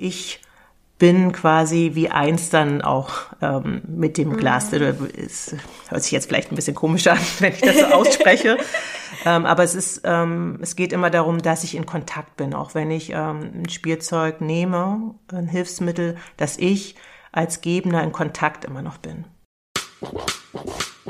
ich bin quasi wie eins dann auch ähm, mit dem Glas. Mhm. Es hört sich jetzt vielleicht ein bisschen komisch an, wenn ich das so ausspreche. ähm, aber es ist, ähm, es geht immer darum, dass ich in Kontakt bin, auch wenn ich ähm, ein Spielzeug nehme, ein Hilfsmittel, dass ich als Gebender in Kontakt immer noch bin.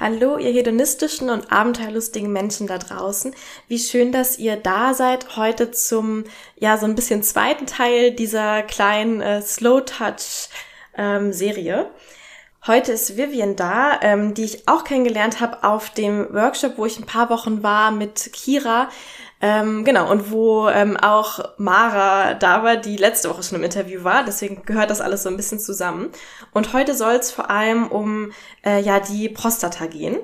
Hallo, ihr hedonistischen und abenteuerlustigen Menschen da draußen. Wie schön, dass ihr da seid heute zum, ja, so ein bisschen zweiten Teil dieser kleinen äh, Slow Touch ähm, Serie. Heute ist Vivian da, ähm, die ich auch kennengelernt habe auf dem Workshop, wo ich ein paar Wochen war mit Kira. Ähm, genau, und wo ähm, auch Mara da war, die letzte Woche schon im Interview war. Deswegen gehört das alles so ein bisschen zusammen. Und heute soll es vor allem um äh, ja die Prostata gehen.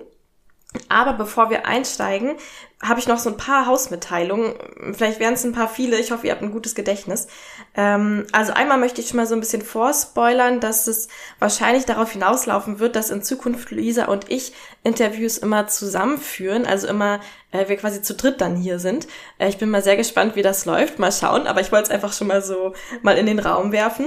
Aber bevor wir einsteigen, habe ich noch so ein paar Hausmitteilungen. Vielleicht wären es ein paar viele. Ich hoffe, ihr habt ein gutes Gedächtnis. Ähm, also einmal möchte ich schon mal so ein bisschen vorspoilern, dass es wahrscheinlich darauf hinauslaufen wird, dass in Zukunft Luisa und ich Interviews immer zusammenführen. Also immer äh, wir quasi zu dritt dann hier sind. Äh, ich bin mal sehr gespannt, wie das läuft. Mal schauen. Aber ich wollte es einfach schon mal so mal in den Raum werfen.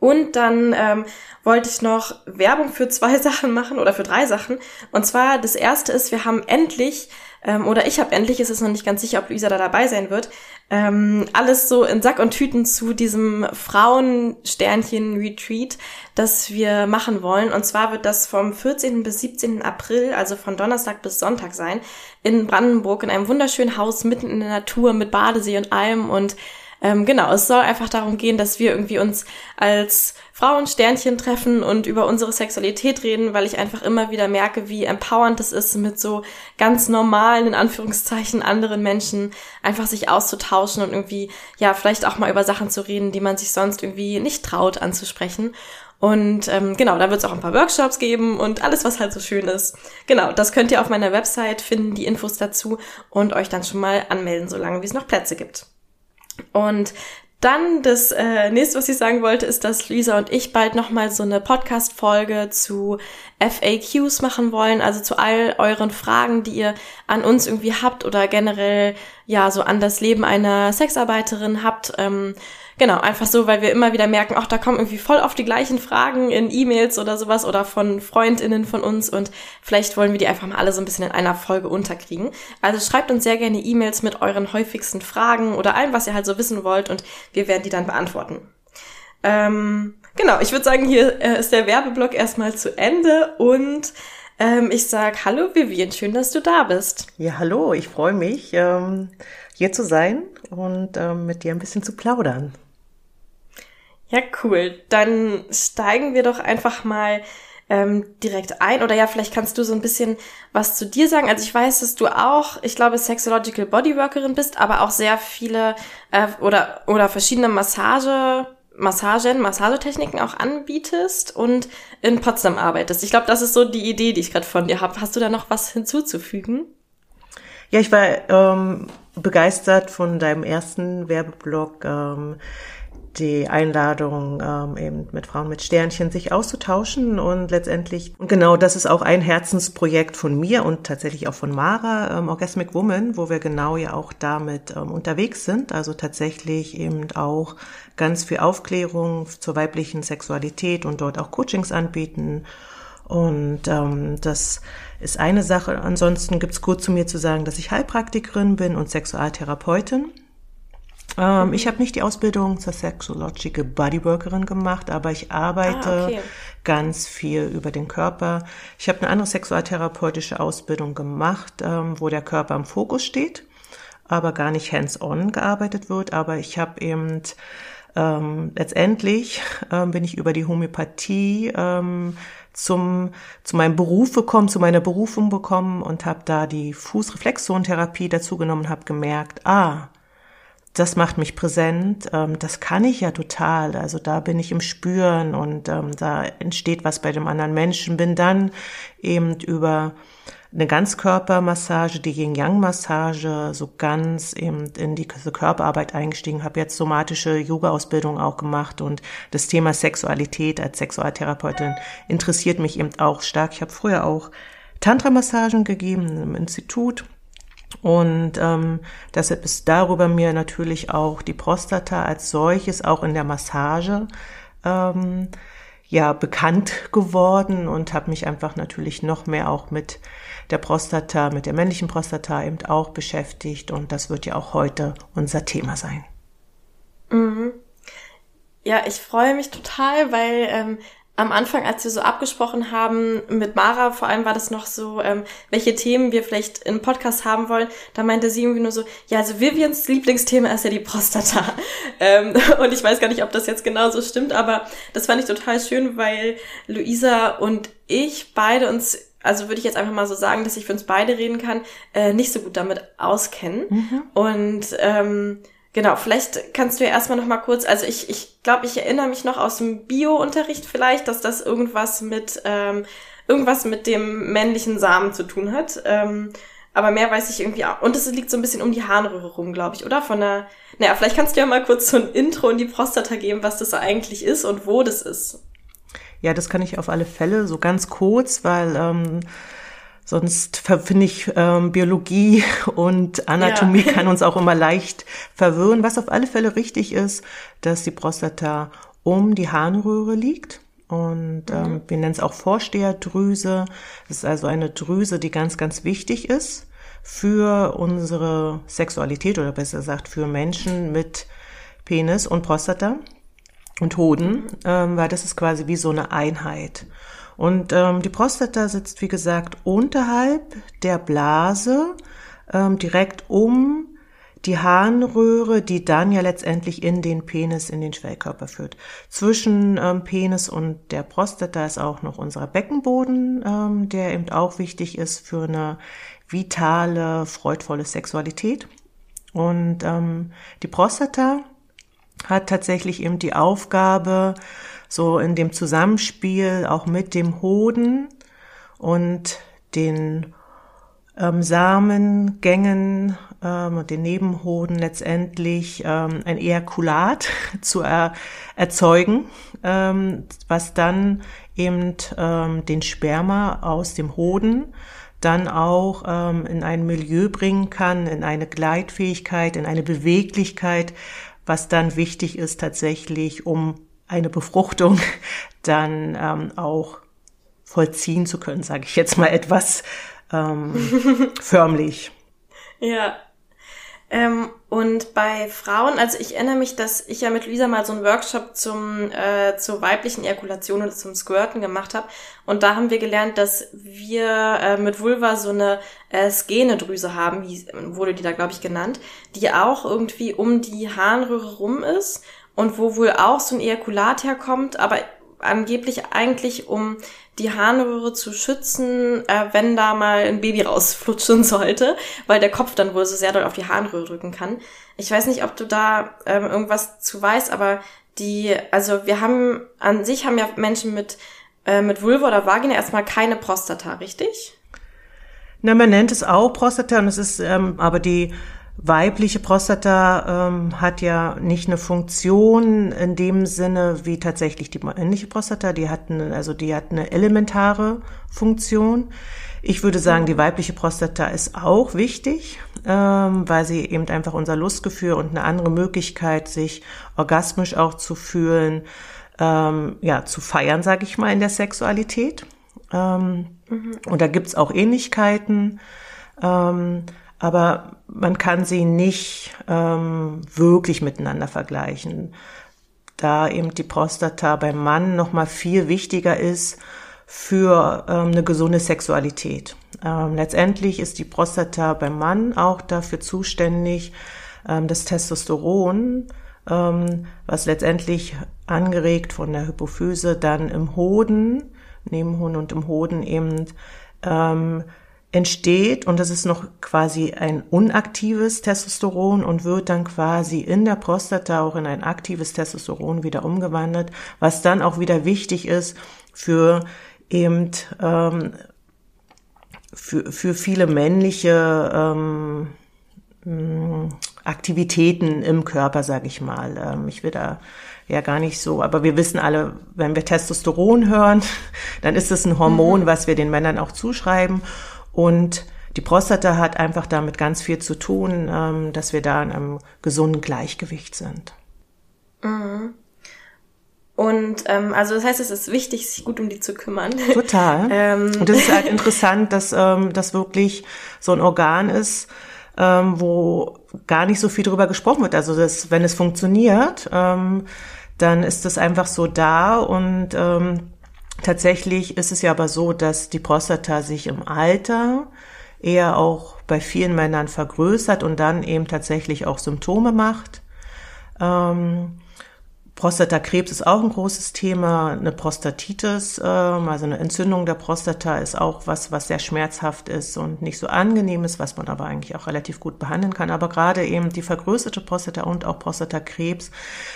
Und dann ähm, wollte ich noch Werbung für zwei Sachen machen oder für drei Sachen. Und zwar das erste ist, wir haben endlich, ähm, oder ich habe endlich, ist es noch nicht ganz sicher, ob Luisa da dabei sein wird, ähm, alles so in Sack und Tüten zu diesem Frauensternchen-Retreat, das wir machen wollen. Und zwar wird das vom 14. bis 17. April, also von Donnerstag bis Sonntag sein, in Brandenburg, in einem wunderschönen Haus mitten in der Natur mit Badesee und allem und ähm, genau, es soll einfach darum gehen, dass wir irgendwie uns als Frauensternchen treffen und über unsere Sexualität reden, weil ich einfach immer wieder merke, wie empowernd es ist, mit so ganz normalen, in Anführungszeichen, anderen Menschen einfach sich auszutauschen und irgendwie, ja, vielleicht auch mal über Sachen zu reden, die man sich sonst irgendwie nicht traut anzusprechen. Und ähm, genau, da wird es auch ein paar Workshops geben und alles, was halt so schön ist. Genau, das könnt ihr auf meiner Website finden, die Infos dazu und euch dann schon mal anmelden, solange wie es noch Plätze gibt. Und dann das äh, nächste, was ich sagen wollte, ist, dass Lisa und ich bald nochmal so eine Podcast-Folge zu FAQs machen wollen, also zu all euren Fragen, die ihr an uns irgendwie habt oder generell ja so an das Leben einer Sexarbeiterin habt. Ähm, Genau, einfach so, weil wir immer wieder merken, ach, da kommen irgendwie voll auf die gleichen Fragen in E-Mails oder sowas oder von FreundInnen von uns und vielleicht wollen wir die einfach mal alle so ein bisschen in einer Folge unterkriegen. Also schreibt uns sehr gerne E-Mails mit euren häufigsten Fragen oder allem, was ihr halt so wissen wollt und wir werden die dann beantworten. Ähm, genau, ich würde sagen, hier äh, ist der Werbeblock erstmal zu Ende und ähm, ich sag Hallo Vivian, schön, dass du da bist. Ja, hallo, ich freue mich, ähm, hier zu sein und ähm, mit dir ein bisschen zu plaudern. Ja, cool. Dann steigen wir doch einfach mal ähm, direkt ein. Oder ja, vielleicht kannst du so ein bisschen was zu dir sagen. Also ich weiß, dass du auch, ich glaube, Sexological Bodyworkerin bist, aber auch sehr viele äh, oder, oder verschiedene Massage, Massagen, Massagetechniken auch anbietest und in Potsdam arbeitest. Ich glaube, das ist so die Idee, die ich gerade von dir habe. Hast du da noch was hinzuzufügen? Ja, ich war ähm, begeistert von deinem ersten Werbeblock. Ähm, die Einladung, ähm, eben mit Frauen mit Sternchen sich auszutauschen und letztendlich, und genau das ist auch ein Herzensprojekt von mir und tatsächlich auch von Mara, ähm, Orgasmic Woman, wo wir genau ja auch damit ähm, unterwegs sind, also tatsächlich eben auch ganz viel Aufklärung zur weiblichen Sexualität und dort auch Coachings anbieten und ähm, das ist eine Sache. Ansonsten gibt's gut zu mir zu sagen, dass ich Heilpraktikerin bin und Sexualtherapeutin. Ähm, ich habe nicht die Ausbildung zur Sexological Bodyworkerin gemacht, aber ich arbeite ah, okay. ganz viel über den Körper. Ich habe eine andere sexualtherapeutische Ausbildung gemacht, ähm, wo der Körper im Fokus steht, aber gar nicht hands-on gearbeitet wird. Aber ich habe eben ähm, letztendlich ähm, bin ich über die Homöopathie ähm, zum zu meinem Beruf gekommen, zu meiner Berufung bekommen und habe da die Fußreflexzonentherapie dazu genommen, habe gemerkt, ah, das macht mich präsent, ähm, das kann ich ja total. Also da bin ich im Spüren und ähm, da entsteht was bei dem anderen Menschen. Bin dann eben über eine Ganzkörpermassage, die Yin-Yang-Massage, so ganz eben in die Körperarbeit eingestiegen, habe jetzt somatische Yoga-Ausbildung auch gemacht und das Thema Sexualität als Sexualtherapeutin interessiert mich eben auch stark. Ich habe früher auch Tantra-Massagen gegeben im Institut und ähm, deshalb ist darüber mir natürlich auch die Prostata als solches auch in der Massage ähm, ja bekannt geworden und habe mich einfach natürlich noch mehr auch mit der Prostata, mit der männlichen Prostata eben auch beschäftigt und das wird ja auch heute unser Thema sein. Mhm. Ja, ich freue mich total, weil ähm, am Anfang, als wir so abgesprochen haben mit Mara, vor allem war das noch so, ähm, welche Themen wir vielleicht im Podcast haben wollen, da meinte sie irgendwie nur so, ja, also Vivians Lieblingsthema ist ja die Prostata. Ähm, und ich weiß gar nicht, ob das jetzt genau so stimmt, aber das fand ich total schön, weil Luisa und ich beide uns also würde ich jetzt einfach mal so sagen, dass ich für uns beide reden kann, äh, nicht so gut damit auskennen. Mhm. Und ähm, Genau, vielleicht kannst du ja erstmal noch mal kurz, also ich ich, glaube, ich erinnere mich noch aus dem Bio-Unterricht vielleicht, dass das irgendwas mit ähm, irgendwas mit dem männlichen Samen zu tun hat. Ähm, aber mehr weiß ich irgendwie auch. Und es liegt so ein bisschen um die Harnröhre rum, glaube ich, oder? Von der. Naja, vielleicht kannst du ja mal kurz so ein Intro in die Prostata geben, was das so eigentlich ist und wo das ist. Ja, das kann ich auf alle Fälle so ganz kurz, weil ähm, Sonst finde ich, ähm, Biologie und Anatomie ja. kann uns auch immer leicht verwirren. Was auf alle Fälle richtig ist, dass die Prostata um die Harnröhre liegt. Und ähm, mhm. wir nennen es auch Vorsteherdrüse. Das ist also eine Drüse, die ganz, ganz wichtig ist für unsere Sexualität oder besser gesagt für Menschen mit Penis und Prostata und Hoden, mhm. ähm, weil das ist quasi wie so eine Einheit. Und ähm, die Prostata sitzt, wie gesagt, unterhalb der Blase, ähm, direkt um die Harnröhre, die dann ja letztendlich in den Penis, in den Schwellkörper führt. Zwischen ähm, Penis und der Prostata ist auch noch unser Beckenboden, ähm, der eben auch wichtig ist für eine vitale, freudvolle Sexualität. Und ähm, die Prostata hat tatsächlich eben die Aufgabe, so in dem Zusammenspiel auch mit dem Hoden und den ähm, Samengängen ähm, und den Nebenhoden letztendlich ähm, ein Ejakulat zu er erzeugen, ähm, was dann eben ähm, den Sperma aus dem Hoden dann auch ähm, in ein Milieu bringen kann, in eine Gleitfähigkeit, in eine Beweglichkeit, was dann wichtig ist tatsächlich, um eine Befruchtung dann ähm, auch vollziehen zu können, sage ich jetzt mal etwas ähm, förmlich. Ja. Ähm, und bei Frauen, also ich erinnere mich, dass ich ja mit Luisa mal so einen Workshop zum äh, zur weiblichen Ejakulation oder zum Squirten gemacht habe. Und da haben wir gelernt, dass wir äh, mit Vulva so eine äh, Skenedrüse haben, wie wurde die da, glaube ich, genannt, die auch irgendwie um die Harnröhre rum ist und wo wohl auch so ein Ejakulat herkommt, aber angeblich eigentlich um die Harnröhre zu schützen, äh, wenn da mal ein Baby rausflutschen sollte, weil der Kopf dann wohl so sehr doll auf die Harnröhre drücken kann. Ich weiß nicht, ob du da ähm, irgendwas zu weißt, aber die, also wir haben, an sich haben ja Menschen mit, äh, mit Vulva oder Vagina erstmal keine Prostata, richtig? Na, man nennt es auch Prostata und es ist ähm, aber die weibliche Prostata ähm, hat ja nicht eine Funktion in dem Sinne wie tatsächlich die männliche Prostata. Die hat eine, also die hat eine elementare Funktion. Ich würde sagen, die weibliche Prostata ist auch wichtig, ähm, weil sie eben einfach unser Lustgefühl und eine andere Möglichkeit, sich orgasmisch auch zu fühlen, ähm, ja, zu feiern, sage ich mal, in der Sexualität. Ähm, mhm. Und da gibt's auch Ähnlichkeiten. Ähm, aber man kann sie nicht ähm, wirklich miteinander vergleichen, da eben die Prostata beim Mann noch mal viel wichtiger ist für ähm, eine gesunde Sexualität. Ähm, letztendlich ist die Prostata beim Mann auch dafür zuständig, ähm, das Testosteron, ähm, was letztendlich angeregt von der Hypophyse dann im Hoden Nebenhoden und im Hoden eben ähm, entsteht und das ist noch quasi ein unaktives Testosteron und wird dann quasi in der Prostata auch in ein aktives Testosteron wieder umgewandelt, was dann auch wieder wichtig ist für eben ähm, für, für viele männliche ähm, Aktivitäten im Körper, sage ich mal. Ähm, ich will da ja gar nicht so, aber wir wissen alle, wenn wir Testosteron hören, dann ist es ein Hormon, mhm. was wir den Männern auch zuschreiben. Und die Prostata hat einfach damit ganz viel zu tun, ähm, dass wir da in einem gesunden Gleichgewicht sind. Mhm. Und ähm, also das heißt, es ist wichtig, sich gut um die zu kümmern. Total. ähm. Und es ist halt interessant, dass ähm, das wirklich so ein Organ ist, ähm, wo gar nicht so viel drüber gesprochen wird. Also das, wenn es funktioniert, ähm, dann ist es einfach so da und ähm, tatsächlich ist es ja aber so, dass die Prostata sich im Alter eher auch bei vielen Männern vergrößert und dann eben tatsächlich auch Symptome macht. Ähm, Prostatakrebs ist auch ein großes Thema, eine Prostatitis, ähm, also eine Entzündung der Prostata ist auch was, was sehr schmerzhaft ist und nicht so angenehm ist, was man aber eigentlich auch relativ gut behandeln kann. Aber gerade eben die vergrößerte Prostata und auch Prostatakrebs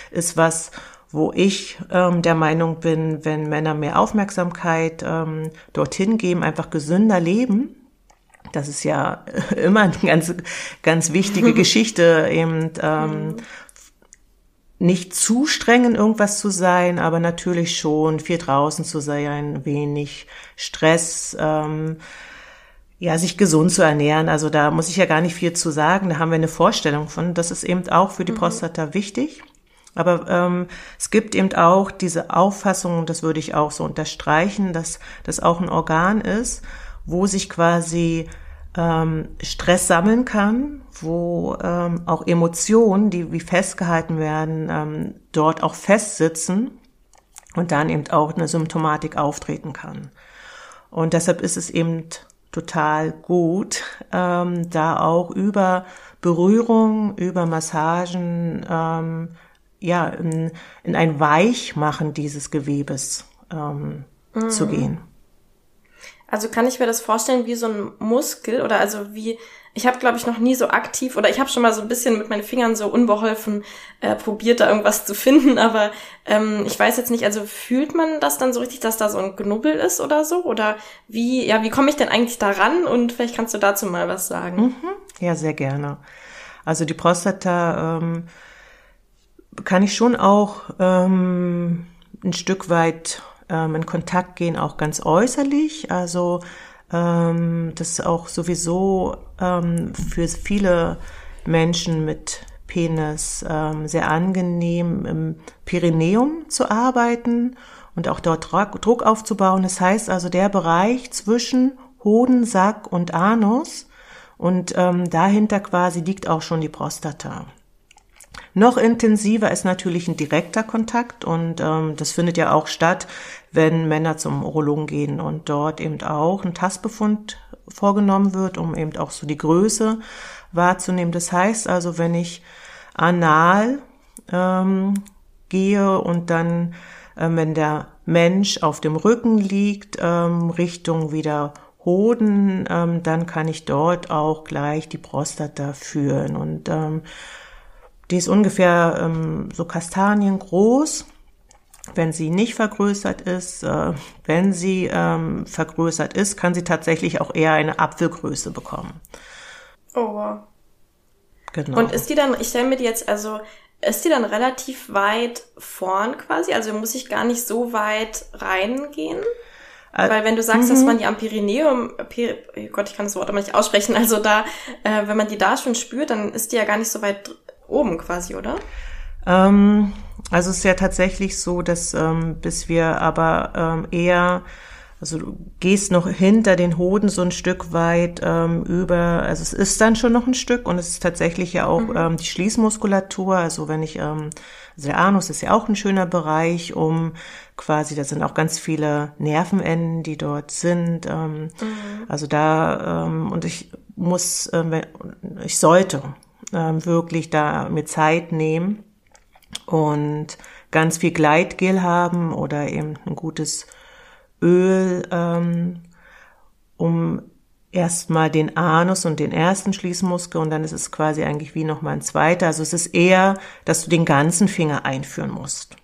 ist was, wo ich ähm, der Meinung bin, wenn Männer mehr Aufmerksamkeit ähm, dorthin geben, einfach gesünder leben, das ist ja immer eine ganz, ganz wichtige Geschichte, eben ähm, mhm nicht zu streng in irgendwas zu sein, aber natürlich schon viel draußen zu sein, wenig Stress, ähm, ja, sich gesund zu ernähren. Also da muss ich ja gar nicht viel zu sagen. Da haben wir eine Vorstellung von. Das ist eben auch für die mhm. Prostata wichtig. Aber ähm, es gibt eben auch diese Auffassung, das würde ich auch so unterstreichen, dass das auch ein Organ ist, wo sich quasi ähm, Stress sammeln kann, wo ähm, auch Emotionen, die wie festgehalten werden, ähm, dort auch festsitzen und dann eben auch eine Symptomatik auftreten kann. Und deshalb ist es eben total gut, ähm, da auch über Berührung, über Massagen, ähm, ja, in, in ein Weichmachen dieses Gewebes ähm, mhm. zu gehen. Also kann ich mir das vorstellen wie so ein Muskel oder also wie ich habe glaube ich noch nie so aktiv oder ich habe schon mal so ein bisschen mit meinen Fingern so unbeholfen äh, probiert da irgendwas zu finden, aber ähm, ich weiß jetzt nicht, also fühlt man das dann so richtig, dass da so ein Knubbel ist oder so oder wie ja wie komme ich denn eigentlich daran und vielleicht kannst du dazu mal was sagen? Mhm. Ja sehr gerne. Also die Prostata ähm, kann ich schon auch ähm, ein Stück weit ähm, in Kontakt gehen, auch ganz äußerlich. Also ähm, das ist auch sowieso ähm, für viele Menschen mit Penis ähm, sehr angenehm, im Perineum zu arbeiten und auch dort Druck aufzubauen. Das heißt also der Bereich zwischen Hoden, Sack und Anus und ähm, dahinter quasi liegt auch schon die Prostata. Noch intensiver ist natürlich ein direkter Kontakt und ähm, das findet ja auch statt, wenn Männer zum Urologen gehen und dort eben auch ein Tastbefund vorgenommen wird, um eben auch so die Größe wahrzunehmen. Das heißt also, wenn ich anal ähm, gehe und dann, äh, wenn der Mensch auf dem Rücken liegt, ähm, Richtung wieder Hoden, ähm, dann kann ich dort auch gleich die Prostata führen und ähm, die ist ungefähr ähm, so kastaniengroß. Wenn sie nicht vergrößert ist, äh, wenn sie ähm, vergrößert ist, kann sie tatsächlich auch eher eine Apfelgröße bekommen. Oh wow. Genau. Und ist die dann, ich stelle mir die jetzt, also ist die dann relativ weit vorn quasi? Also muss ich gar nicht so weit reingehen? Äh, Weil wenn du sagst, dass mhm. man die am Pyrenäum, Pir oh Gott, ich kann das Wort aber nicht aussprechen, also da, äh, wenn man die da schon spürt, dann ist die ja gar nicht so weit oben quasi, oder? Ähm, also es ist ja tatsächlich so, dass ähm, bis wir aber ähm, eher, also du gehst noch hinter den Hoden so ein Stück weit ähm, über, also es ist dann schon noch ein Stück und es ist tatsächlich ja auch mhm. ähm, die Schließmuskulatur, also wenn ich, ähm, also der Anus ist ja auch ein schöner Bereich, um quasi, da sind auch ganz viele Nervenenden, die dort sind, ähm, mhm. also da, ähm, und ich muss, äh, ich sollte ähm, wirklich da mir Zeit nehmen und ganz viel Gleitgel haben oder eben ein gutes Öl, ähm, um erstmal den Anus und den ersten Schließmuskel und dann ist es quasi eigentlich wie nochmal ein zweiter. Also es ist eher, dass du den ganzen Finger einführen musst.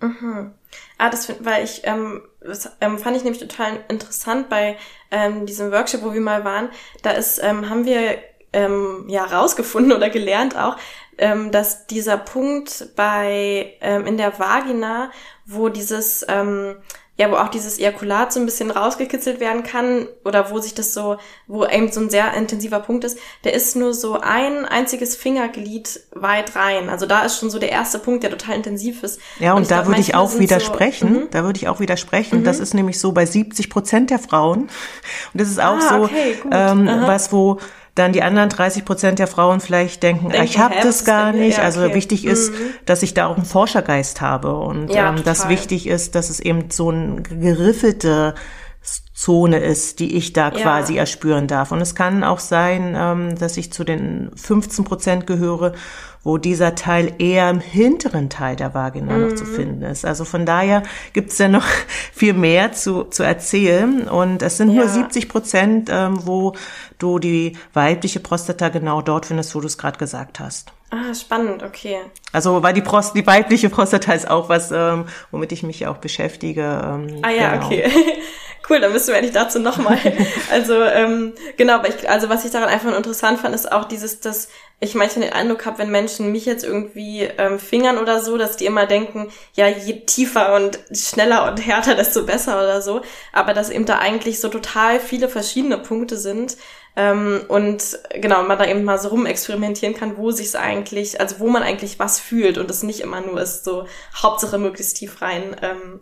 Mhm. Ah, das find, weil ich, ähm, das ähm, fand ich nämlich total interessant bei ähm, diesem Workshop, wo wir mal waren. Da ist, ähm, haben wir ähm, ja rausgefunden oder gelernt auch, ähm, dass dieser Punkt bei ähm, in der Vagina, wo dieses ähm, ja, wo auch dieses Ejakulat so ein bisschen rausgekitzelt werden kann oder wo sich das so, wo eben so ein sehr intensiver Punkt ist, der ist nur so ein einziges Fingerglied weit rein. Also da ist schon so der erste Punkt, der total intensiv ist. Ja, und, und da glaub, würde ich auch widersprechen. So, mhm. da würde ich auch widersprechen. Mhm. Das ist nämlich so bei 70 Prozent der Frauen. Und das ist auch ah, so okay, ähm, was, wo dann die anderen 30 Prozent der Frauen vielleicht denken, denken ich habe das gar nicht. Ja, also okay. Also wichtig ist, mhm. dass ich da auch einen Forschergeist habe und ja, ähm, dass wichtig ist, dass es eben so ein geriffelte Zone ist, die ich da quasi ja. erspüren darf. Und es kann auch sein, ähm, dass ich zu den 15 Prozent gehöre, wo dieser Teil eher im hinteren Teil der Vagina mhm. noch zu mhm. finden ist. Also von daher gibt es ja noch viel mehr zu, zu erzählen. Und es sind ja. nur 70 Prozent, ähm, wo du die weibliche Prostata genau dort findest, wo du es gerade gesagt hast. Ah, spannend, okay. Also weil die Prost, die weibliche Prostata ist auch was, ähm, womit ich mich auch beschäftige. Ähm, ah ja, genau. okay. cool, dann müssen wir eigentlich dazu nochmal. also ähm, genau, aber ich, also was ich daran einfach interessant fand, ist auch dieses, dass ich manchmal den Eindruck habe, wenn Menschen mich jetzt irgendwie ähm, fingern oder so, dass die immer denken, ja, je tiefer und schneller und härter, desto besser oder so. Aber dass eben da eigentlich so total viele verschiedene Punkte sind. Ähm, und genau, man da eben mal so rumexperimentieren kann, wo sich's eigentlich, also wo man eigentlich was fühlt und es nicht immer nur ist, so Hauptsache möglichst tief rein. Ähm,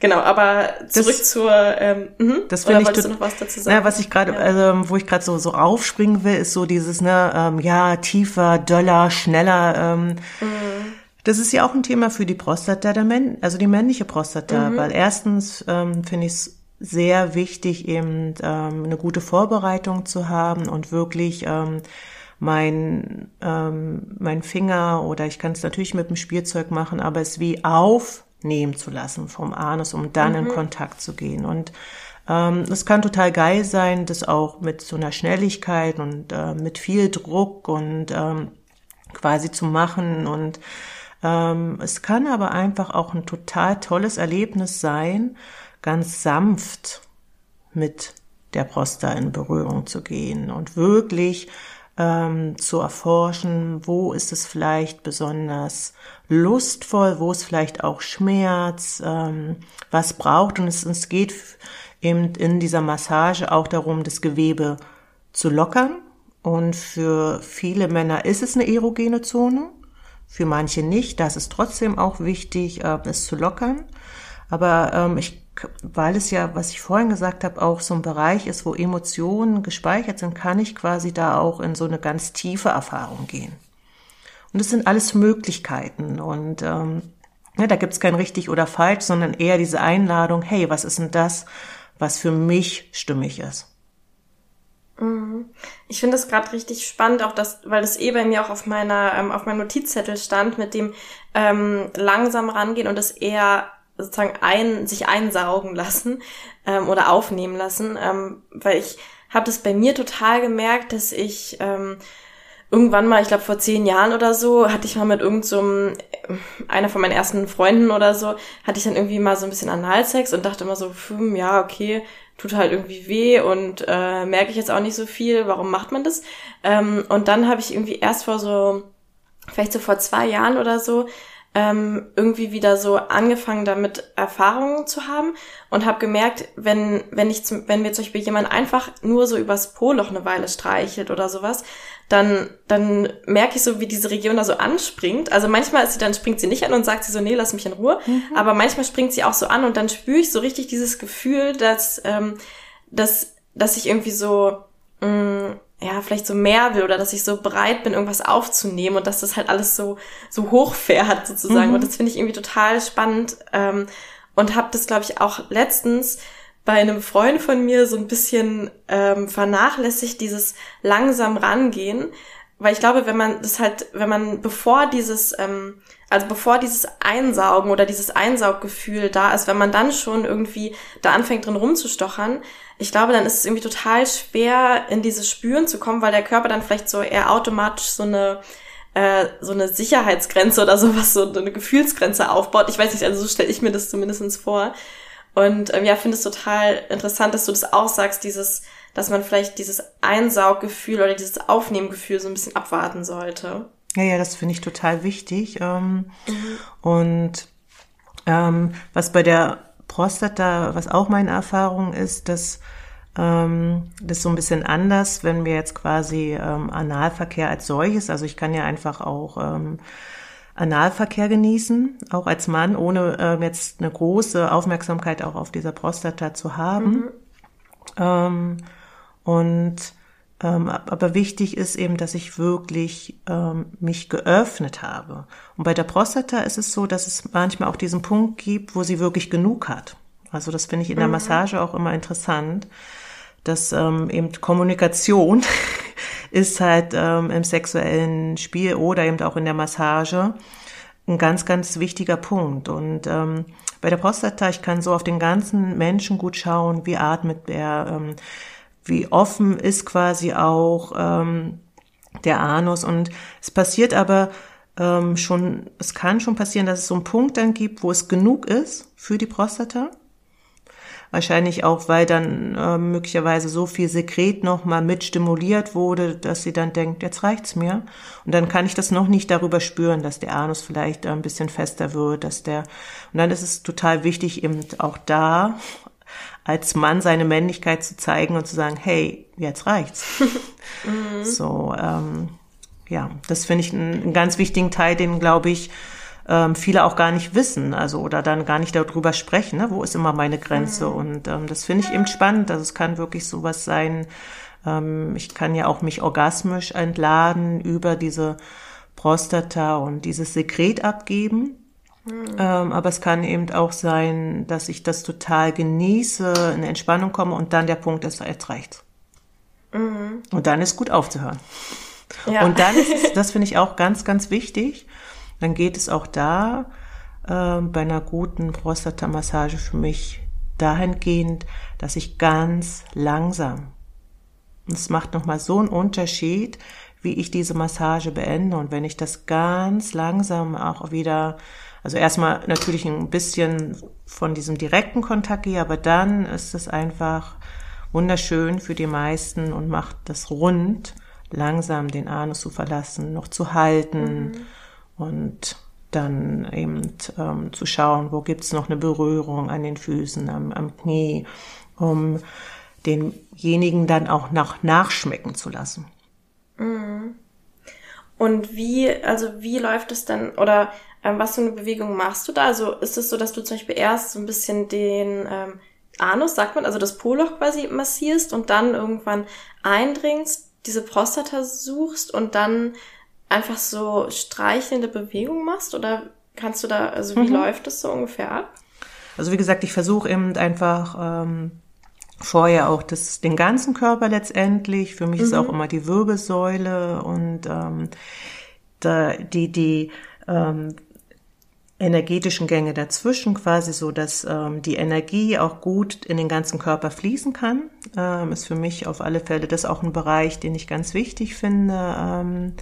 Genau, aber zurück das, zur. Ähm, mh, das finde ich. Wolltest du noch was dazu sagen? Ja, was ich gerade, ja. also, wo ich gerade so so aufspringen will, ist so dieses ne, ähm, ja tiefer, döller, schneller. Ähm, mhm. Das ist ja auch ein Thema für die Prostata der Männ, also die männliche Prostata, mhm. weil erstens ähm, finde ich es sehr wichtig, eben ähm, eine gute Vorbereitung zu haben und wirklich ähm, mein, ähm, mein Finger oder ich kann es natürlich mit dem Spielzeug machen, aber es wie auf nehmen zu lassen vom Anus, um dann mhm. in Kontakt zu gehen. Und ähm, es kann total geil sein, das auch mit so einer Schnelligkeit und äh, mit viel Druck und ähm, quasi zu machen. Und ähm, es kann aber einfach auch ein total tolles Erlebnis sein, ganz sanft mit der Prosta in Berührung zu gehen und wirklich ähm, zu erforschen, wo ist es vielleicht besonders lustvoll, wo ist vielleicht auch Schmerz, ähm, was braucht. Und es, es geht eben in dieser Massage auch darum, das Gewebe zu lockern. Und für viele Männer ist es eine erogene Zone, für manche nicht. Das ist trotzdem auch wichtig, äh, es zu lockern. Aber ähm, ich weil es ja, was ich vorhin gesagt habe, auch so ein Bereich ist, wo Emotionen gespeichert sind, kann ich quasi da auch in so eine ganz tiefe Erfahrung gehen. Und das sind alles Möglichkeiten. Und ähm, ja, da gibt's kein richtig oder falsch, sondern eher diese Einladung, hey, was ist denn das, was für mich stimmig ist? Mhm. Ich finde das gerade richtig spannend, auch das, weil das eh bei mir auch auf meiner, ähm, auf meinem Notizzettel stand, mit dem ähm, langsam rangehen und das eher sozusagen ein, sich einsaugen lassen ähm, oder aufnehmen lassen, ähm, weil ich habe das bei mir total gemerkt, dass ich ähm, irgendwann mal, ich glaube vor zehn Jahren oder so, hatte ich mal mit irgendeinem, so einer von meinen ersten Freunden oder so, hatte ich dann irgendwie mal so ein bisschen Analsex und dachte immer so, hm, ja, okay, tut halt irgendwie weh und äh, merke ich jetzt auch nicht so viel, warum macht man das? Ähm, und dann habe ich irgendwie erst vor so, vielleicht so vor zwei Jahren oder so, ähm, irgendwie wieder so angefangen damit Erfahrungen zu haben und habe gemerkt, wenn wenn ich zum, wenn mir zum Beispiel jemand einfach nur so übers Po-Loch eine Weile streichelt oder sowas, dann dann merke ich so, wie diese Region da so anspringt. Also manchmal ist sie dann springt sie nicht an und sagt sie so, nee, lass mich in Ruhe. Mhm. Aber manchmal springt sie auch so an und dann spüre ich so richtig dieses Gefühl, dass ähm, dass dass ich irgendwie so mh, mm, ja, vielleicht so mehr will oder dass ich so bereit bin, irgendwas aufzunehmen und dass das halt alles so, so hochfährt sozusagen. Mhm. Und das finde ich irgendwie total spannend ähm, und habe das, glaube ich, auch letztens bei einem Freund von mir so ein bisschen ähm, vernachlässigt, dieses langsam rangehen, weil ich glaube, wenn man das halt, wenn man bevor dieses, ähm, also bevor dieses Einsaugen oder dieses Einsauggefühl da ist, wenn man dann schon irgendwie da anfängt drin rumzustochern, ich glaube, dann ist es irgendwie total schwer, in dieses Spüren zu kommen, weil der Körper dann vielleicht so eher automatisch so eine äh, so eine Sicherheitsgrenze oder sowas, so eine Gefühlsgrenze aufbaut. Ich weiß nicht, also so stelle ich mir das zumindestens vor. Und ähm, ja, finde es total interessant, dass du das auch sagst, dieses, dass man vielleicht dieses Einsauggefühl oder dieses Aufnehmgefühl so ein bisschen abwarten sollte. Ja, ja, das finde ich total wichtig. Ähm, mhm. Und ähm, was bei der Prostata, was auch meine Erfahrung ist, dass ähm, das ist so ein bisschen anders, wenn wir jetzt quasi ähm, Analverkehr als solches, also ich kann ja einfach auch ähm, Analverkehr genießen, auch als Mann, ohne ähm, jetzt eine große Aufmerksamkeit auch auf dieser Prostata zu haben. Mhm. Ähm, und ähm, aber wichtig ist eben, dass ich wirklich ähm, mich geöffnet habe. Und bei der Prostata ist es so, dass es manchmal auch diesen Punkt gibt, wo sie wirklich genug hat. Also das finde ich in der mhm. Massage auch immer interessant, dass ähm, eben Kommunikation ist halt ähm, im sexuellen Spiel oder eben auch in der Massage ein ganz, ganz wichtiger Punkt. Und ähm, bei der Prostata, ich kann so auf den ganzen Menschen gut schauen, wie atmet er, ähm, wie offen ist quasi auch ähm, der Anus. Und es passiert aber ähm, schon, es kann schon passieren, dass es so einen Punkt dann gibt, wo es genug ist für die Prostata. Wahrscheinlich auch, weil dann äh, möglicherweise so viel Sekret nochmal mit stimuliert wurde, dass sie dann denkt, jetzt reicht's mir. Und dann kann ich das noch nicht darüber spüren, dass der Anus vielleicht ein bisschen fester wird, dass der, und dann ist es total wichtig, eben auch da als Mann seine Männlichkeit zu zeigen und zu sagen, hey, jetzt reicht's. mhm. So, ähm, ja, das finde ich einen, einen, ganz wichtigen Teil, den glaube ich ähm, viele auch gar nicht wissen, also oder dann gar nicht darüber sprechen, ne? wo ist immer meine Grenze. Mhm. Und ähm, das finde ich eben spannend. Also es kann wirklich sowas sein. Ähm, ich kann ja auch mich orgasmisch entladen über diese Prostata und dieses Sekret abgeben. Mhm. Ähm, aber es kann eben auch sein, dass ich das total genieße, in Entspannung komme und dann der Punkt ist, jetzt reicht's. Mhm. Und dann ist gut aufzuhören. Ja. Und dann ist es, das finde ich auch ganz, ganz wichtig. Dann geht es auch da äh, bei einer guten Prostata-Massage für mich dahingehend, dass ich ganz langsam, und es macht nochmal so einen Unterschied, wie ich diese Massage beende und wenn ich das ganz langsam auch wieder also erstmal natürlich ein bisschen von diesem direkten Kontakt gehe, aber dann ist es einfach wunderschön für die meisten und macht das rund, langsam den Anus zu verlassen, noch zu halten mhm. und dann eben ähm, zu schauen, wo gibt's noch eine Berührung an den Füßen, am, am Knie, um denjenigen dann auch nach nachschmecken zu lassen. Mhm. Und wie, also wie läuft es dann, oder ähm, was für eine Bewegung machst du da? Also ist es so, dass du zum Beispiel erst so ein bisschen den ähm, Anus, sagt man, also das Poloch quasi massierst und dann irgendwann eindringst, diese Prostata suchst und dann einfach so streichelnde Bewegungen machst? Oder kannst du da, also wie mhm. läuft das so ungefähr ab? Also wie gesagt, ich versuche eben einfach ähm, vorher auch das, den ganzen Körper letztendlich. Für mich mhm. ist auch immer die Wirbelsäule und ähm, da, die, die ähm, energetischen Gänge dazwischen, quasi so, dass ähm, die Energie auch gut in den ganzen Körper fließen kann. Ähm, ist für mich auf alle Fälle das auch ein Bereich, den ich ganz wichtig finde, ähm,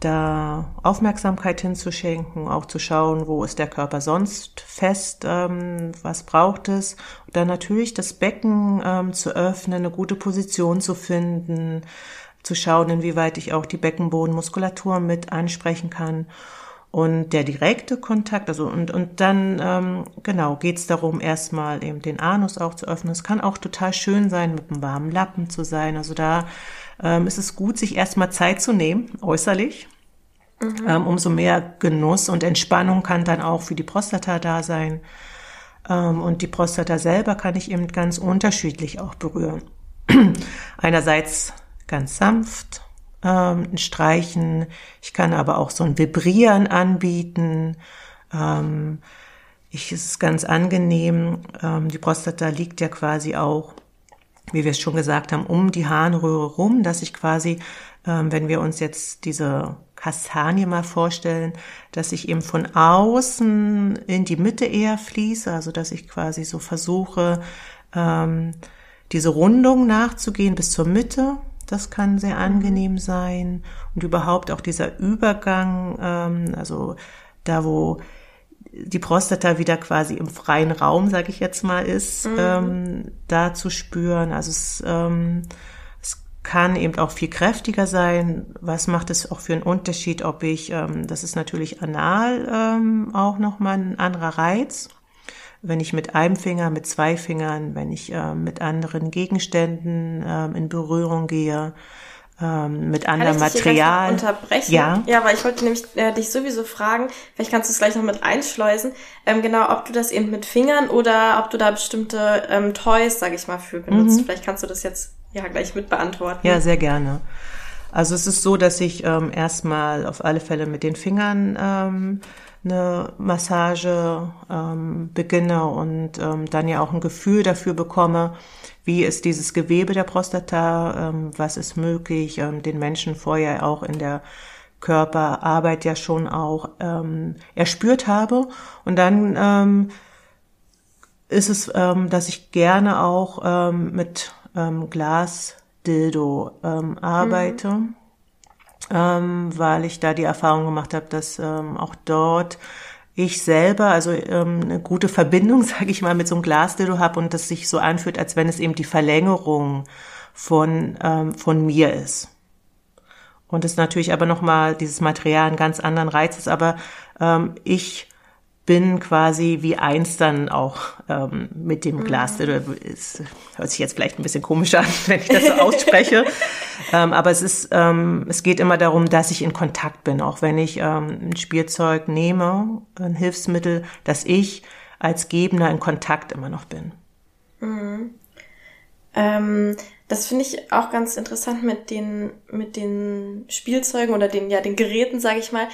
da Aufmerksamkeit hinzuschenken, auch zu schauen, wo ist der Körper sonst fest, ähm, was braucht es. Und dann natürlich das Becken ähm, zu öffnen, eine gute Position zu finden, zu schauen, inwieweit ich auch die Beckenbodenmuskulatur mit ansprechen kann und der direkte Kontakt, also und, und dann, ähm, genau, geht's darum, erstmal eben den Anus auch zu öffnen. Es kann auch total schön sein, mit einem warmen Lappen zu sein. Also da ähm, ist es gut, sich erstmal Zeit zu nehmen, äußerlich. Mhm. Ähm, umso mehr Genuss und Entspannung kann dann auch für die Prostata da sein. Ähm, und die Prostata selber kann ich eben ganz unterschiedlich auch berühren. Einerseits ganz sanft, ähm, Streichen. Ich kann aber auch so ein Vibrieren anbieten. Ähm, ich, es ist ganz angenehm. Ähm, die Prostata liegt ja quasi auch wie wir es schon gesagt haben, um die Harnröhre rum, dass ich quasi, ähm, wenn wir uns jetzt diese Kastanie mal vorstellen, dass ich eben von außen in die Mitte eher fließe, also dass ich quasi so versuche, ähm, diese Rundung nachzugehen bis zur Mitte. Das kann sehr angenehm sein. Und überhaupt auch dieser Übergang, ähm, also da, wo die Prostata wieder quasi im freien Raum, sage ich jetzt mal, ist, mhm. ähm, da zu spüren. Also es, ähm, es kann eben auch viel kräftiger sein. Was macht es auch für einen Unterschied, ob ich, ähm, das ist natürlich anal ähm, auch nochmal ein anderer Reiz. Wenn ich mit einem Finger, mit zwei Fingern, wenn ich äh, mit anderen Gegenständen äh, in Berührung gehe, ähm, mit anderem Material. unterbrechen? Ja. Ja, weil ich wollte nämlich äh, dich sowieso fragen, vielleicht kannst du es gleich noch mit einschleusen, ähm, genau, ob du das eben mit Fingern oder ob du da bestimmte ähm, Toys, sag ich mal, für benutzt. Mhm. Vielleicht kannst du das jetzt ja gleich mit beantworten. Ja, sehr gerne. Also es ist so, dass ich ähm, erstmal auf alle Fälle mit den Fingern ähm, eine Massage ähm, beginne und ähm, dann ja auch ein Gefühl dafür bekomme, wie ist dieses Gewebe der Prostata, ähm, was ist möglich, ähm, den Menschen vorher auch in der Körperarbeit ja schon auch ähm, erspürt habe. Und dann ähm, ist es, ähm, dass ich gerne auch ähm, mit ähm, Glasdildo ähm, arbeite. Mhm ähm, weil ich da die Erfahrung gemacht habe, dass ähm, auch dort ich selber also ähm, eine gute Verbindung, sage ich mal, mit so einem Glasdildo habe und das sich so anfühlt, als wenn es eben die Verlängerung von ähm, von mir ist. Und es natürlich aber nochmal dieses Material einen ganz anderen Reiz ist, aber ähm, ich bin quasi wie eins dann auch ähm, mit dem Glas. Mhm. Es hört sich jetzt vielleicht ein bisschen komisch an, wenn ich das so ausspreche. ähm, aber es ist, ähm, es geht immer darum, dass ich in Kontakt bin, auch wenn ich ähm, ein Spielzeug nehme, ein Hilfsmittel, dass ich als Gebender in Kontakt immer noch bin. Mhm. Ähm, das finde ich auch ganz interessant mit den mit den Spielzeugen oder den ja den Geräten, sage ich mal,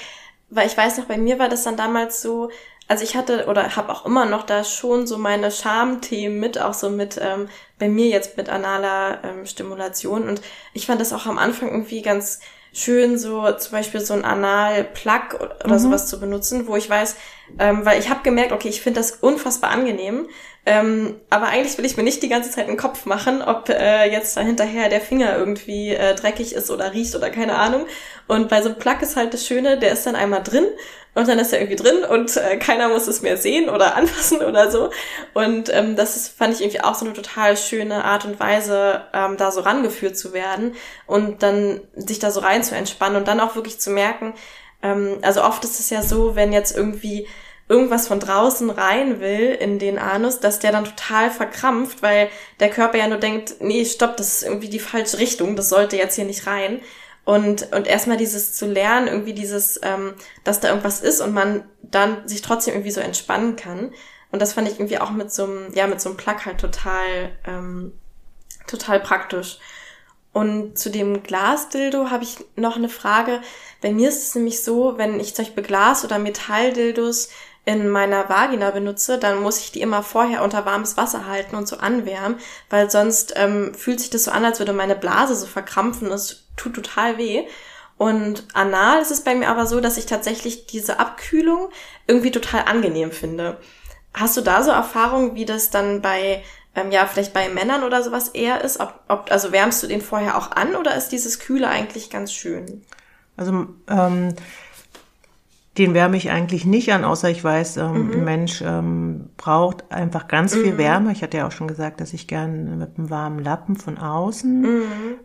weil ich weiß noch, bei mir war das dann damals so, also ich hatte oder habe auch immer noch da schon so meine Schamthemen mit, auch so mit ähm, bei mir jetzt mit analer ähm, Stimulation und ich fand das auch am Anfang irgendwie ganz schön, so zum Beispiel so ein Anal-Plug oder mhm. sowas zu benutzen, wo ich weiß, ähm, weil ich habe gemerkt, okay, ich finde das unfassbar angenehm, ähm, aber eigentlich will ich mir nicht die ganze Zeit einen Kopf machen, ob äh, jetzt da hinterher der Finger irgendwie äh, dreckig ist oder riecht oder keine Ahnung. Und bei so einem Plug ist halt das Schöne, der ist dann einmal drin und dann ist er irgendwie drin und äh, keiner muss es mehr sehen oder anfassen oder so. Und ähm, das ist, fand ich irgendwie auch so eine total schöne Art und Weise, ähm, da so rangeführt zu werden und dann sich da so rein zu entspannen und dann auch wirklich zu merken, ähm, also oft ist es ja so, wenn jetzt irgendwie irgendwas von draußen rein will in den Anus, dass der dann total verkrampft, weil der Körper ja nur denkt, nee, stopp, das ist irgendwie die falsche Richtung, das sollte jetzt hier nicht rein. Und, und erstmal dieses zu lernen, irgendwie dieses, ähm, dass da irgendwas ist und man dann sich trotzdem irgendwie so entspannen kann. Und das fand ich irgendwie auch mit so einem, ja, mit so einem Plug halt total, ähm, total praktisch. Und zu dem Glasdildo habe ich noch eine Frage. Bei mir ist es nämlich so, wenn ich zum Beispiel Glas- oder Metalldildos in meiner Vagina benutze, dann muss ich die immer vorher unter warmes Wasser halten und so anwärmen, weil sonst ähm, fühlt sich das so an, als würde meine Blase so verkrampfen. Das tut total weh. Und anal ist es bei mir aber so, dass ich tatsächlich diese Abkühlung irgendwie total angenehm finde. Hast du da so Erfahrungen, wie das dann bei, ähm, ja, vielleicht bei Männern oder sowas eher ist? Ob, ob, also wärmst du den vorher auch an oder ist dieses Kühle eigentlich ganz schön? Also ähm, den wärme ich eigentlich nicht an, außer ich weiß, ähm, mhm. ein Mensch ähm, braucht einfach ganz viel mhm. Wärme. Ich hatte ja auch schon gesagt, dass ich gern mit einem warmen Lappen von außen mhm.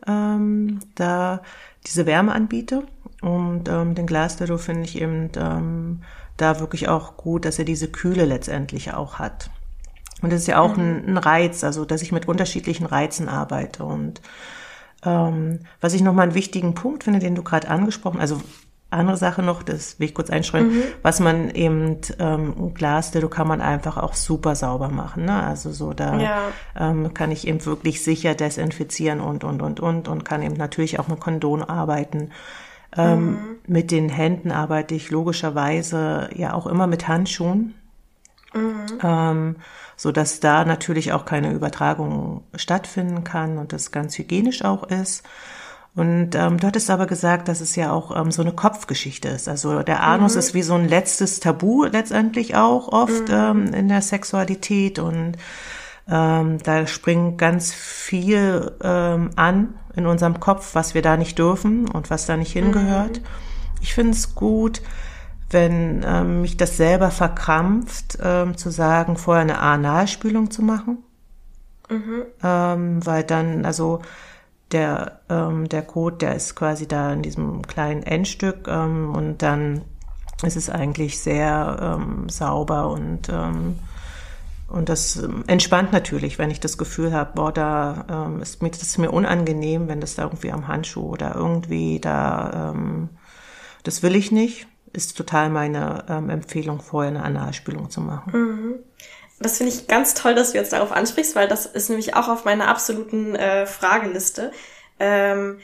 ähm, da diese Wärme anbiete. Und ähm, den Glasdildo finde ich eben ähm, da wirklich auch gut, dass er diese Kühle letztendlich auch hat. Und das ist ja auch ein, mhm. ein Reiz, also dass ich mit unterschiedlichen Reizen arbeite. Und ähm, was ich nochmal einen wichtigen Punkt finde, den du gerade angesprochen, also andere Sache noch, das will ich kurz einstreuen, mhm. was man eben ähm, Glasdildo kann man einfach auch super sauber machen. Ne? Also so da ja. ähm, kann ich eben wirklich sicher desinfizieren und und und und und kann eben natürlich auch mit Kondom arbeiten. Ähm, mhm. Mit den Händen arbeite ich logischerweise ja auch immer mit Handschuhen. ähm, so dass da natürlich auch keine Übertragung stattfinden kann und das ganz hygienisch auch ist. Und ähm, du hattest aber gesagt, dass es ja auch ähm, so eine Kopfgeschichte ist. Also der Anus mhm. ist wie so ein letztes Tabu letztendlich auch oft mhm. ähm, in der Sexualität und ähm, da springt ganz viel ähm, an in unserem Kopf, was wir da nicht dürfen und was da nicht hingehört. Mhm. Ich finde es gut, wenn ähm, mich das selber verkrampft, ähm, zu sagen, vorher eine Analspülung zu machen. Mhm. Ähm, weil dann, also der, ähm, der Code, der ist quasi da in diesem kleinen Endstück ähm, und dann ist es eigentlich sehr ähm, sauber und ähm, und das ähm, entspannt natürlich, wenn ich das Gefühl habe, boah, da ähm, ist mir das ist mir unangenehm, wenn das da irgendwie am Handschuh oder irgendwie da ähm, das will ich nicht. Ist total meine ähm, Empfehlung, vorher eine Analspülung zu machen. Mhm. Das finde ich ganz toll, dass du jetzt darauf ansprichst, weil das ist nämlich auch auf meiner absoluten äh, Frageliste. Ähm,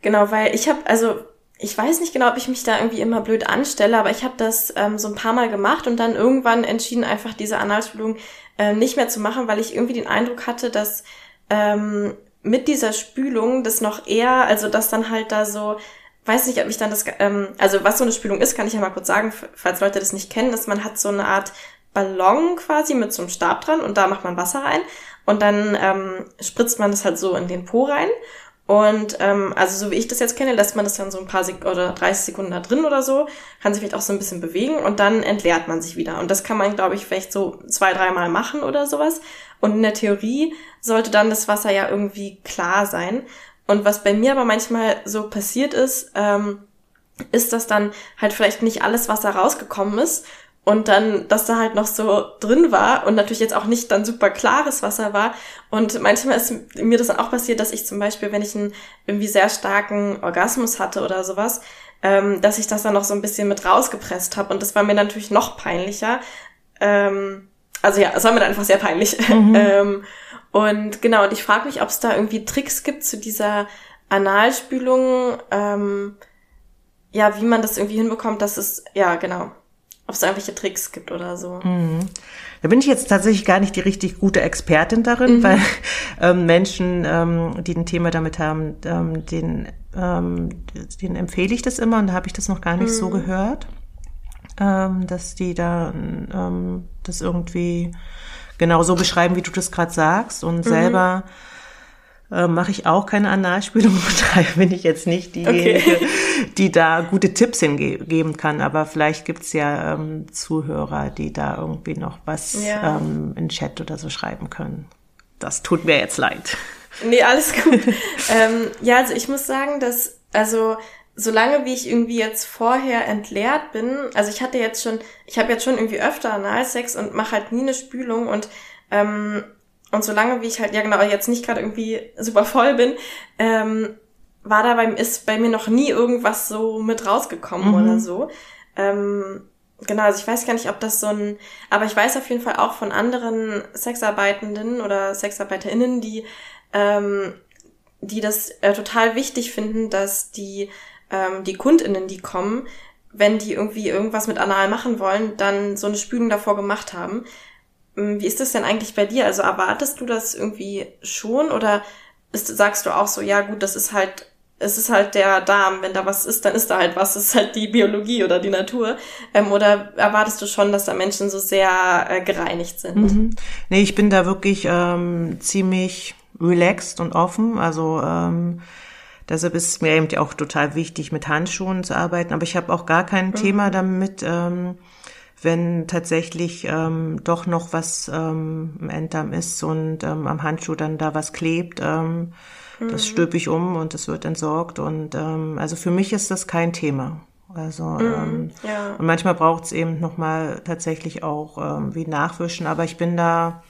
genau, weil ich habe, also ich weiß nicht genau, ob ich mich da irgendwie immer blöd anstelle, aber ich habe das ähm, so ein paar Mal gemacht und dann irgendwann entschieden, einfach diese Analspülung äh, nicht mehr zu machen, weil ich irgendwie den Eindruck hatte, dass ähm, mit dieser Spülung das noch eher, also dass dann halt da so, weiß nicht, ob ich dann das, ähm, also was so eine Spülung ist, kann ich ja mal kurz sagen, falls Leute das nicht kennen, dass man hat so eine Art Ballon quasi mit so einem Stab dran und da macht man Wasser rein und dann ähm, spritzt man das halt so in den Po rein und ähm, also so wie ich das jetzt kenne, lässt man das dann so ein paar Sek oder 30 Sekunden da drin oder so, kann sich vielleicht auch so ein bisschen bewegen und dann entleert man sich wieder. Und das kann man, glaube ich, vielleicht so zwei, dreimal machen oder sowas. Und in der Theorie sollte dann das Wasser ja irgendwie klar sein. Und was bei mir aber manchmal so passiert ist, ähm, ist, dass dann halt vielleicht nicht alles Wasser rausgekommen ist und dann, dass da halt noch so drin war und natürlich jetzt auch nicht dann super klares Wasser war. Und manchmal ist mir das dann auch passiert, dass ich zum Beispiel, wenn ich einen irgendwie sehr starken Orgasmus hatte oder sowas, ähm, dass ich das dann noch so ein bisschen mit rausgepresst habe. Und das war mir natürlich noch peinlicher. Ähm, also ja, es war mir dann einfach sehr peinlich. Mhm. ähm, und genau, und ich frage mich, ob es da irgendwie Tricks gibt zu dieser Analspülung, ähm, ja, wie man das irgendwie hinbekommt, dass es, ja, genau ob es irgendwelche Tricks gibt oder so. Mhm. Da bin ich jetzt tatsächlich gar nicht die richtig gute Expertin darin, mhm. weil ähm, Menschen, ähm, die ein Thema damit haben, ähm, den, ähm, denen empfehle ich das immer und da habe ich das noch gar nicht mhm. so gehört, ähm, dass die da ähm, das irgendwie genau so beschreiben, wie du das gerade sagst und mhm. selber äh, mache ich auch keine Analspülung. Daher bin ich jetzt nicht diejenige, okay. die da gute Tipps hingeben kann. Aber vielleicht gibt's ja ähm, Zuhörer, die da irgendwie noch was ja. ähm, in Chat oder so schreiben können. Das tut mir jetzt leid. Nee, alles gut. ähm, ja, also ich muss sagen, dass, also solange wie ich irgendwie jetzt vorher entleert bin, also ich hatte jetzt schon, ich habe jetzt schon irgendwie öfter Analsex und mache halt nie eine Spülung und ähm, und solange wie ich halt, ja genau, jetzt nicht gerade irgendwie super voll bin, ähm, war da beim, ist bei mir noch nie irgendwas so mit rausgekommen mhm. oder so. Ähm, genau, also ich weiß gar nicht, ob das so ein, aber ich weiß auf jeden Fall auch von anderen Sexarbeitenden oder SexarbeiterInnen, die, ähm, die das äh, total wichtig finden, dass die, ähm, die KundInnen, die kommen, wenn die irgendwie irgendwas mit Anal machen wollen, dann so eine Spülung davor gemacht haben. Hm, wie ist das denn eigentlich bei dir? Also erwartest du das irgendwie schon oder ist, sagst du auch so, ja gut, das ist halt, es ist halt der Darm, wenn da was ist, dann ist da halt was, das ist halt die Biologie oder die Natur. Ähm, oder erwartest du schon, dass da Menschen so sehr äh, gereinigt sind? Mhm. Nee, ich bin da wirklich ähm, ziemlich relaxed und offen. Also ähm, deshalb ist es mir eben auch total wichtig, mit Handschuhen zu arbeiten. Aber ich habe auch gar kein mhm. Thema damit. Ähm, wenn tatsächlich ähm, doch noch was ähm, im Enddarm ist und ähm, am Handschuh dann da was klebt, ähm, mhm. das stülpe ich um und das wird entsorgt. Und ähm, also für mich ist das kein Thema. Also mhm, ähm, ja. und manchmal braucht es eben nochmal tatsächlich auch ähm, wie Nachwischen, aber ich bin da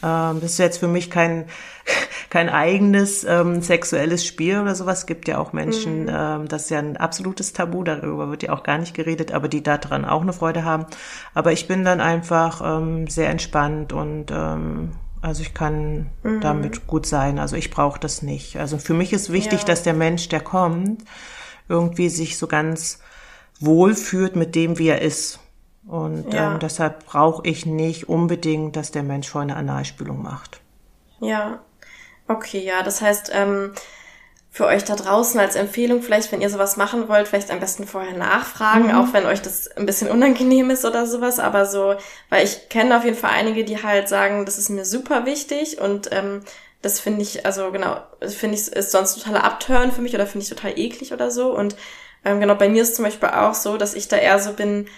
das ist jetzt für mich kein, kein eigenes ähm, sexuelles Spiel oder sowas. Es gibt ja auch Menschen, mhm. ähm, das ist ja ein absolutes Tabu, darüber wird ja auch gar nicht geredet, aber die daran auch eine Freude haben. Aber ich bin dann einfach ähm, sehr entspannt und ähm, also ich kann mhm. damit gut sein. Also ich brauche das nicht. Also für mich ist wichtig, ja. dass der Mensch, der kommt, irgendwie sich so ganz wohl fühlt mit dem, wie er ist. Und Ja. ähm, deshalb brauche ich nicht unbedingt, dass der Mensch vorher eine Analspülung macht. Ja. Okay, ja, das heißt, ähm, für euch da draußen als Empfehlung, vielleicht, wenn ihr sowas machen wollt, vielleicht am besten vorher nachfragen, auch wenn euch das ein bisschen unangenehm ist oder sowas, aber so, weil ich kenne auf jeden Fall einige, die halt sagen, das ist mir super wichtig und ähm, das finde ich, also genau, das finde ich, ist sonst totaler Abturn für mich oder finde ich total eklig oder so und ähm, genau, bei mir ist zum Beispiel auch so, dass ich da eher so bin,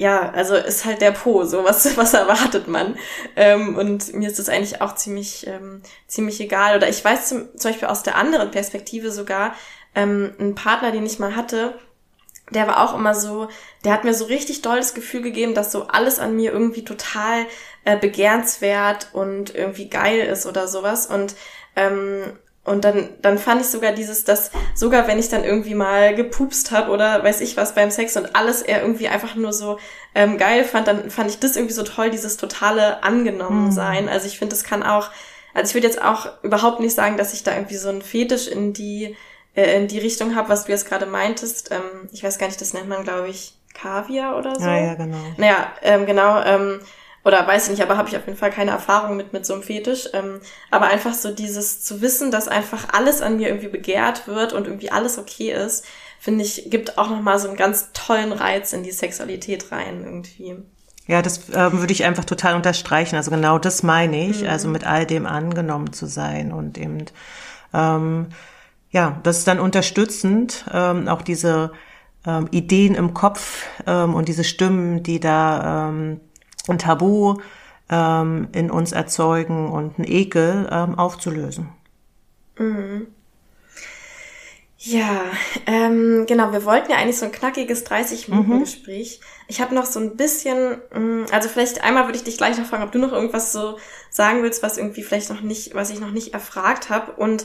ja, also ist halt der Po, so was, was erwartet man. Ähm, und mir ist das eigentlich auch ziemlich, ähm, ziemlich egal. Oder ich weiß zum, zum Beispiel aus der anderen Perspektive sogar, ähm, ein Partner, den ich mal hatte, der war auch immer so, der hat mir so richtig doll das Gefühl gegeben, dass so alles an mir irgendwie total äh, begehrenswert und irgendwie geil ist oder sowas. Und ähm, und dann, dann fand ich sogar dieses, dass sogar wenn ich dann irgendwie mal gepupst habe oder weiß ich was beim Sex und alles er irgendwie einfach nur so ähm, geil fand, dann fand ich das irgendwie so toll, dieses totale angenommen sein. Also ich finde, das kann auch, also ich würde jetzt auch überhaupt nicht sagen, dass ich da irgendwie so einen Fetisch in die äh, in die Richtung habe, was du jetzt gerade meintest. Ähm, ich weiß gar nicht, das nennt man, glaube ich, Kaviar oder so. Ja, ja, genau. Naja, ähm, genau, ähm, oder weiß ich nicht, aber habe ich auf jeden Fall keine Erfahrung mit, mit so einem Fetisch. Ähm, aber einfach so dieses zu wissen, dass einfach alles an mir irgendwie begehrt wird und irgendwie alles okay ist, finde ich, gibt auch nochmal so einen ganz tollen Reiz in die Sexualität rein irgendwie. Ja, das ähm, würde ich einfach total unterstreichen. Also genau das meine ich, also mit all dem angenommen zu sein und eben, ähm, ja, das ist dann unterstützend, ähm, auch diese ähm, Ideen im Kopf ähm, und diese Stimmen, die da ähm, ein Tabu ähm, in uns erzeugen und ein Ekel ähm, aufzulösen. Ja, ähm, genau, wir wollten ja eigentlich so ein knackiges 30-Minuten-Gespräch. Ich habe noch so ein bisschen, mh, also vielleicht einmal würde ich dich gleich noch fragen, ob du noch irgendwas so sagen willst, was irgendwie vielleicht noch nicht, was ich noch nicht erfragt habe. Und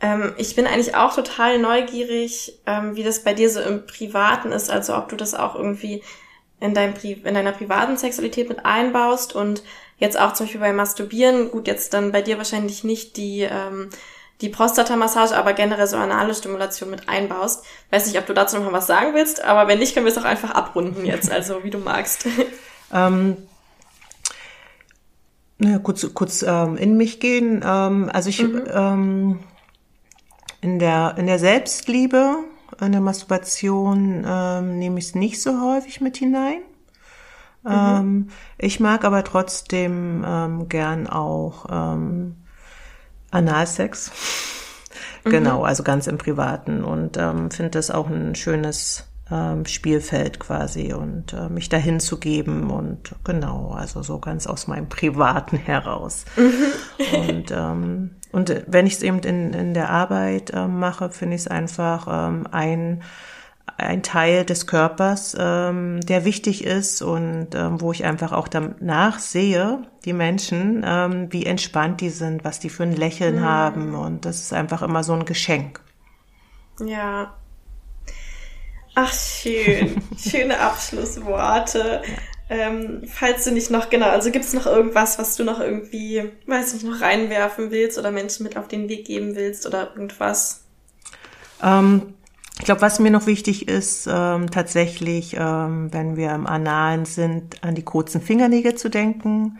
ähm, ich bin eigentlich auch total neugierig, ähm, wie das bei dir so im Privaten ist, also ob du das auch irgendwie in, deinem in deiner privaten Sexualität mit einbaust und jetzt auch zum Beispiel beim Masturbieren, gut, jetzt dann bei dir wahrscheinlich nicht die, ähm, die Prostata-Massage, aber generell so anale Stimulation mit einbaust. Weiß nicht, ob du dazu noch mal was sagen willst, aber wenn nicht, können wir es auch einfach abrunden jetzt, also wie du magst. Ähm, na, kurz kurz ähm, in mich gehen. Ähm, also ich ähm, in der in der Selbstliebe, in der Masturbation ähm, nehme ich es nicht so häufig mit hinein. Ähm, ich mag aber trotzdem ähm, gern auch ähm, Analsex. Genau, also ganz im Privaten und ähm, finde das auch ein schönes ähm, Spielfeld quasi und äh, mich dahin zu geben und genau, also so ganz aus meinem Privaten heraus. und ähm, und wenn ich es eben in, in der Arbeit ähm, mache, finde ich es einfach ähm, ein ein Teil des Körpers, ähm, der wichtig ist und ähm, wo ich einfach auch danach sehe, die Menschen, ähm, wie entspannt die sind, was die für ein Lächeln haben und das ist einfach immer so ein Geschenk. Ja. Ach, schön. Schöne Abschlussworte. Ähm, falls du nicht noch, genau, also gibt's noch irgendwas, was du noch irgendwie, weiß nicht, noch reinwerfen willst oder Menschen mit auf den Weg geben willst oder irgendwas? Ähm, ich glaube, was mir noch wichtig ist, ähm, tatsächlich, ähm, wenn wir im Analen sind, an die kurzen Fingernägel zu denken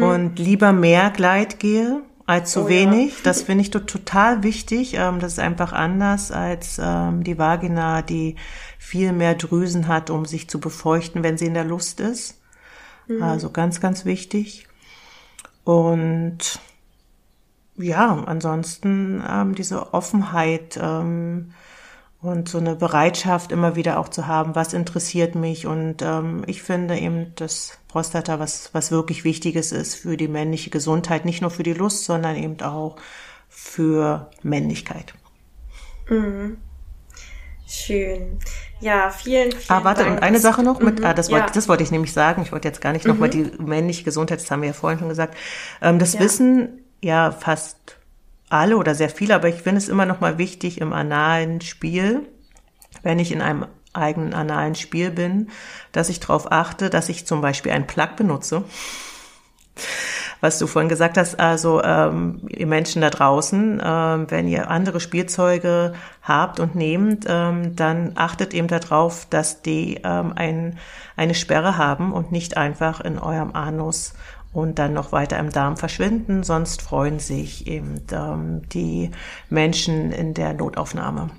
und lieber mehr Gleitgel als zu Oh ja. wenig. Das finde ich to- total wichtig. Ähm, das ist einfach anders als ähm, die Vagina, die viel mehr Drüsen hat, um sich zu befeuchten, wenn sie in der Lust ist. Also ganz, ganz wichtig. Und ja, ansonsten ähm, diese Offenheit ähm, und so eine Bereitschaft immer wieder auch zu haben, was interessiert mich. Und ähm, ich finde eben, dass Prostata was, was wirklich Wichtiges ist für die männliche Gesundheit, nicht nur für die Lust, sondern eben auch für Männlichkeit. Schön. Ja, vielen, vielen Ah, warte, Dank. und eine Sache noch mit, Mhm, ah, das, ja. wollte, das wollte ich nämlich sagen. Ich wollte jetzt gar nicht nochmal die männliche Gesundheit, das haben wir ja vorhin schon gesagt. Ähm, das Ja. wissen ja fast alle oder sehr viele, aber ich finde es immer noch mal wichtig im analen Spiel, wenn ich in einem eigenen analen Spiel bin, dass ich darauf achte, dass ich zum Beispiel einen Plug benutze. Was du vorhin gesagt hast. Also ähm, ihr Menschen da draußen, ähm, wenn ihr andere Spielzeuge habt und nehmt, ähm, dann achtet eben darauf, dass die ähm, ein, eine Sperre haben und nicht einfach in eurem Anus und dann noch weiter im Darm verschwinden. Sonst freuen sich eben ähm, die Menschen in der Notaufnahme.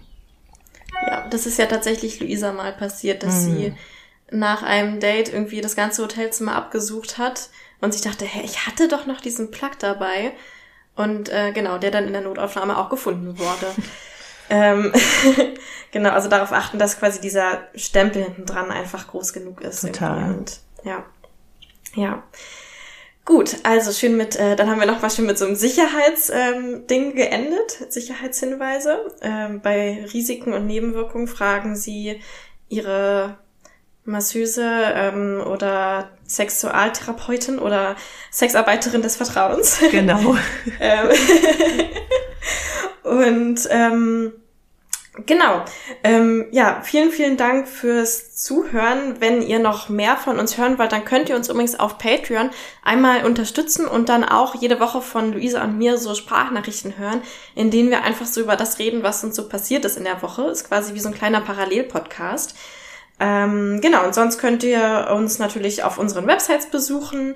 Ja, das ist ja tatsächlich Luisa mal passiert, dass Mhm. sie nach einem Date irgendwie das ganze Hotelzimmer abgesucht hat und sich dachte, hä, ich hatte doch noch diesen Plug dabei. Und äh, genau, der dann in der Notaufnahme auch gefunden wurde. ähm, genau, also darauf achten, dass quasi dieser Stempel hinten dran einfach groß genug ist. Total. Und ja. Ja. Gut, also schön mit, äh, dann haben wir noch mal schön mit so einem Sicherheitsding ähm, Ding geendet, Sicherheitshinweise. Ähm, bei Risiken und Nebenwirkungen fragen Sie Ihre Masseuse ähm, oder Sexualtherapeutin oder Sexarbeiterin des Vertrauens. Genau. Ähm, und ähm, genau, ähm, ja, vielen, vielen Dank fürs Zuhören. Wenn ihr noch mehr von uns hören wollt, dann könnt ihr uns übrigens auf Patreon einmal unterstützen und dann auch jede Woche von Luisa und mir so Sprachnachrichten hören, in denen wir einfach so über das reden, was uns so passiert ist in der Woche. Ist quasi wie so ein kleiner Parallelpodcast. Ähm, genau, und sonst könnt ihr uns natürlich auf unseren Websites besuchen.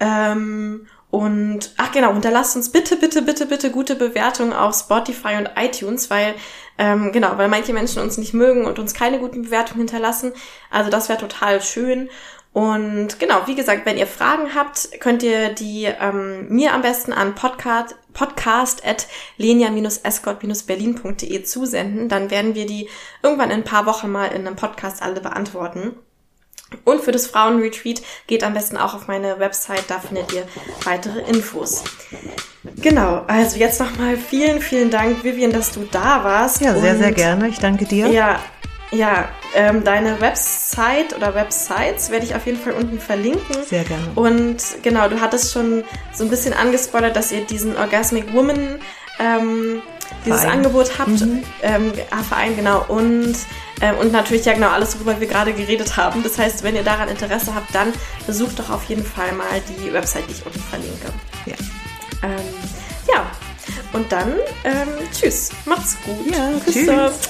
Ähm, und, ach genau, hinterlasst uns bitte, bitte, bitte, bitte gute Bewertungen auf Spotify und iTunes, weil, ähm, genau, weil manche Menschen uns nicht mögen und uns keine guten Bewertungen hinterlassen. Also das wäre total schön. Und genau, wie gesagt, wenn ihr Fragen habt, könnt ihr die ähm, mir am besten an podcast, podcast at lenia-escort-berlin.de zusenden. Dann werden wir die irgendwann in ein paar Wochen mal in einem Podcast alle beantworten. Und für das Frauenretreat geht am besten auch auf meine Website, da findet ihr weitere Infos. Genau, also jetzt nochmal vielen, vielen Dank, Vivian, dass du da warst. Ja, sehr, sehr gerne. Ich danke dir. Ja, ja, ähm, deine Website oder Websites werde ich auf jeden Fall unten verlinken. Sehr gerne. Und genau, du hattest schon so ein bisschen angespoilert, dass ihr diesen Orgasmic Woman ähm, dieses Verein. Angebot habt, ähm, ah, Verein, genau, und, ähm, und natürlich ja genau alles, worüber wir gerade geredet haben. Das heißt, wenn ihr daran Interesse habt, dann besucht doch auf jeden Fall mal die Website, die ich unten verlinke. Ja. Ähm, ja, und dann ähm, tschüss, macht's gut. Ja, Küsse. tschüss.